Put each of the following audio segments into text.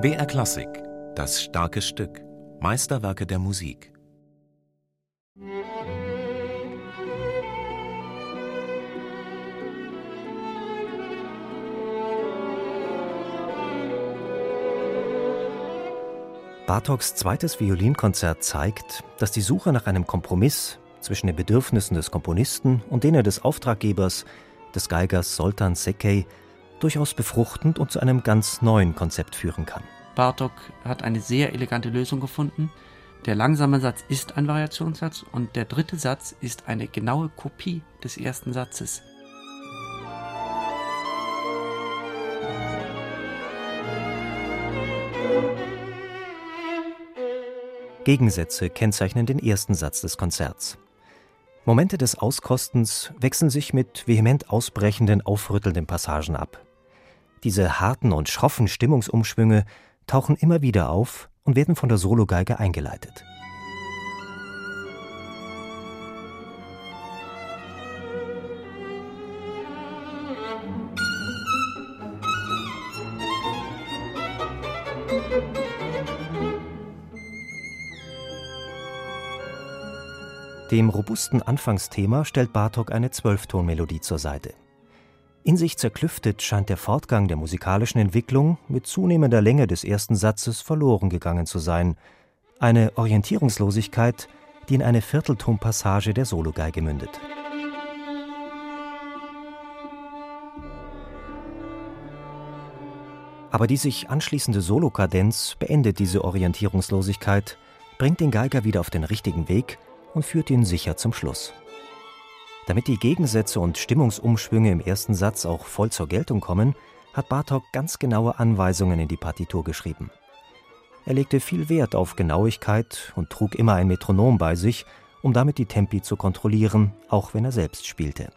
BR Klassik, das starke Stück, Meisterwerke der Musik. Bartoks zweites Violinkonzert zeigt, dass die Suche nach einem Kompromiss zwischen den Bedürfnissen des Komponisten und denen des Auftraggebers, des Geigers Soltan Sekei, durchaus befruchtend und zu einem ganz neuen Konzept führen kann. Bartok hat eine sehr elegante Lösung gefunden. Der langsame Satz ist ein Variationssatz und der dritte Satz ist eine genaue Kopie des ersten Satzes. Gegensätze kennzeichnen den ersten Satz des Konzerts. Momente des Auskostens wechseln sich mit vehement ausbrechenden, aufrüttelnden Passagen ab. Diese harten und schroffen Stimmungsumschwünge tauchen immer wieder auf und werden von der Sologeige eingeleitet. Dem robusten Anfangsthema stellt Bartok eine Zwölftonmelodie zur Seite. In sich zerklüftet scheint der Fortgang der musikalischen Entwicklung mit zunehmender Länge des ersten Satzes verloren gegangen zu sein. Eine Orientierungslosigkeit, die in eine Vierteltonpassage der Sologeige mündet. Aber die sich anschließende Solokadenz beendet diese Orientierungslosigkeit, bringt den Geiger wieder auf den richtigen Weg und führt ihn sicher zum Schluss. Damit die Gegensätze und Stimmungsumschwünge im ersten Satz auch voll zur Geltung kommen, hat Bartok ganz genaue Anweisungen in die Partitur geschrieben. Er legte viel Wert auf Genauigkeit und trug immer ein Metronom bei sich, um damit die Tempi zu kontrollieren, auch wenn er selbst spielte.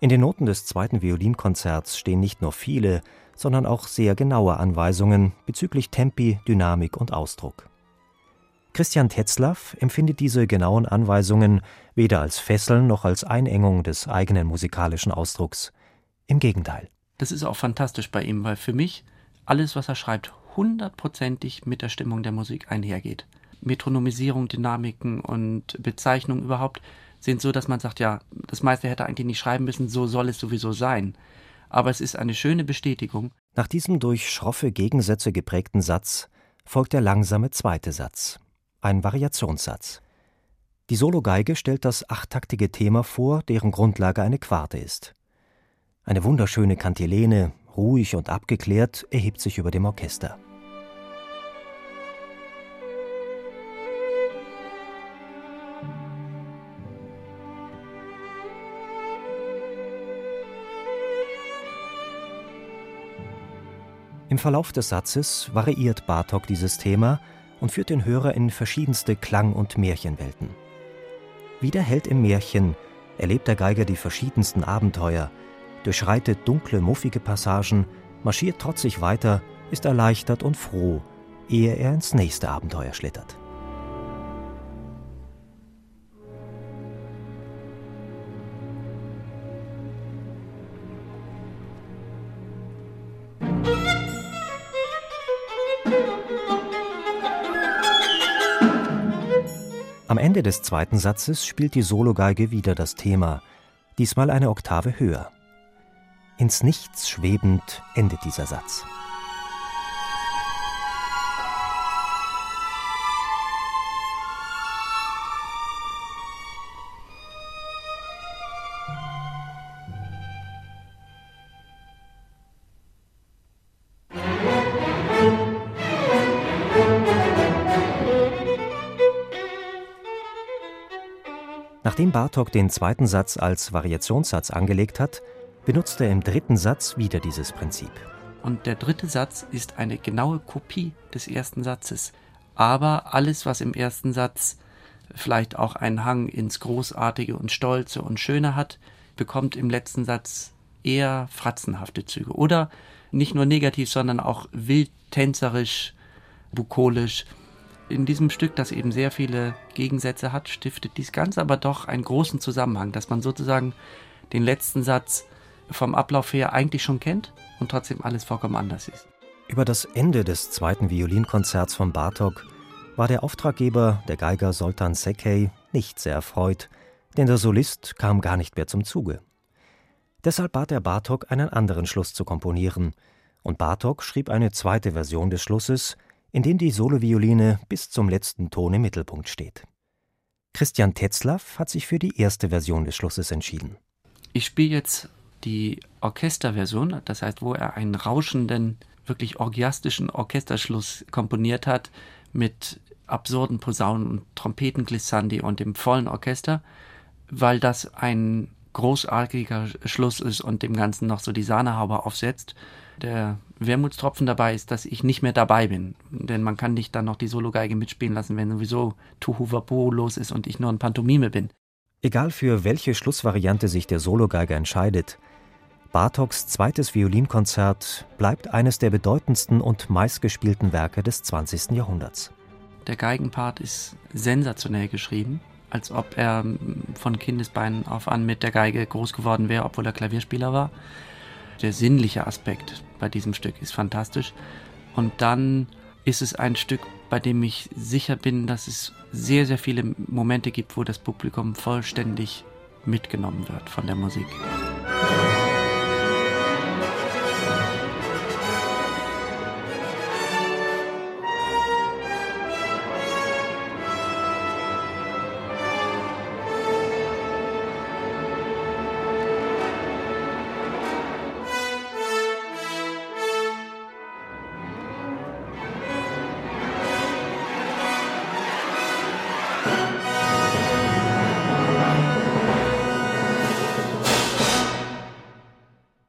In den Noten des zweiten Violinkonzerts stehen nicht nur viele, sondern auch sehr genaue Anweisungen bezüglich Tempi, Dynamik und Ausdruck. Christian Tetzlaff empfindet diese genauen Anweisungen weder als Fesseln noch als Einengung des eigenen musikalischen Ausdrucks. Im Gegenteil. Das ist auch fantastisch bei ihm, weil für mich alles, was er schreibt, hundertprozentig mit der Stimmung der Musik einhergeht. Metronomisierung, Dynamiken und Bezeichnungen überhaupt sind so, dass man sagt, ja, das meiste hätte eigentlich nicht schreiben müssen, so soll es sowieso sein. Aber es ist eine schöne Bestätigung. Nach diesem durch schroffe Gegensätze geprägten Satz folgt der langsame zweite Satz, ein Variationssatz. Die Sologeige stellt das achttaktige Thema vor, deren Grundlage eine Quarte ist. Eine wunderschöne Kantilene, ruhig und abgeklärt, erhebt sich über dem Orchester. Im Verlauf des Satzes variiert Bartok dieses Thema und führt den Hörer in verschiedenste Klang- und Märchenwelten. Wie der Held im Märchen erlebt der Geiger die verschiedensten Abenteuer, durchschreitet dunkle, muffige Passagen, marschiert trotzig weiter, ist erleichtert und froh, ehe er ins nächste Abenteuer schlittert. Am Ende des zweiten Satzes spielt die Sologeige wieder das Thema, diesmal eine Oktave höher. Ins Nichts schwebend endet dieser Satz. Nachdem Bartok den zweiten Satz als Variationssatz angelegt hat, benutzt er im dritten Satz wieder dieses Prinzip. Und der dritte Satz ist eine genaue Kopie des ersten Satzes. Aber alles, was im ersten Satz vielleicht auch einen Hang ins Großartige und Stolze und Schöne hat, bekommt im letzten Satz eher fratzenhafte Züge. Oder nicht nur negativ, sondern auch wild tänzerisch, bukolisch in diesem Stück, das eben sehr viele Gegensätze hat, stiftet dies Ganze aber doch einen großen Zusammenhang, dass man sozusagen den letzten Satz vom Ablauf her eigentlich schon kennt und trotzdem alles vollkommen anders ist. Über das Ende des zweiten Violinkonzerts von Bartok war der Auftraggeber, der Geiger Soltan Sekei, nicht sehr erfreut, denn der Solist kam gar nicht mehr zum Zuge. Deshalb bat er Bartok, einen anderen Schluss zu komponieren, und Bartok schrieb eine zweite Version des Schlusses, in dem die Solovioline bis zum letzten Ton im Mittelpunkt steht. Christian Tetzlaff hat sich für die erste Version des Schlusses entschieden. Ich spiele jetzt die Orchesterversion, das heißt, wo er einen rauschenden, wirklich orgiastischen Orchesterschluss komponiert hat mit absurden Posaunen und Trompetenglissandi und dem vollen Orchester, weil das ein großartiger Schluss ist und dem Ganzen noch so die Sahnehaube aufsetzt. Der Wermutstropfen dabei ist, dass ich nicht mehr dabei bin. Denn man kann nicht dann noch die Sologeige mitspielen lassen, wenn sowieso Tuhu Wapo los ist und ich nur ein Pantomime bin. Egal für welche Schlussvariante sich der Sologeiger entscheidet, Bartoks zweites Violinkonzert bleibt eines der bedeutendsten und meistgespielten Werke des 20. Jahrhunderts. Der Geigenpart ist sensationell geschrieben, als ob er von Kindesbeinen auf an mit der Geige groß geworden wäre, obwohl er Klavierspieler war. Der sinnliche Aspekt bei diesem Stück ist fantastisch. Und dann ist es ein Stück, bei dem ich sicher bin, dass es sehr, sehr viele Momente gibt, wo das Publikum vollständig mitgenommen wird von der Musik. Musik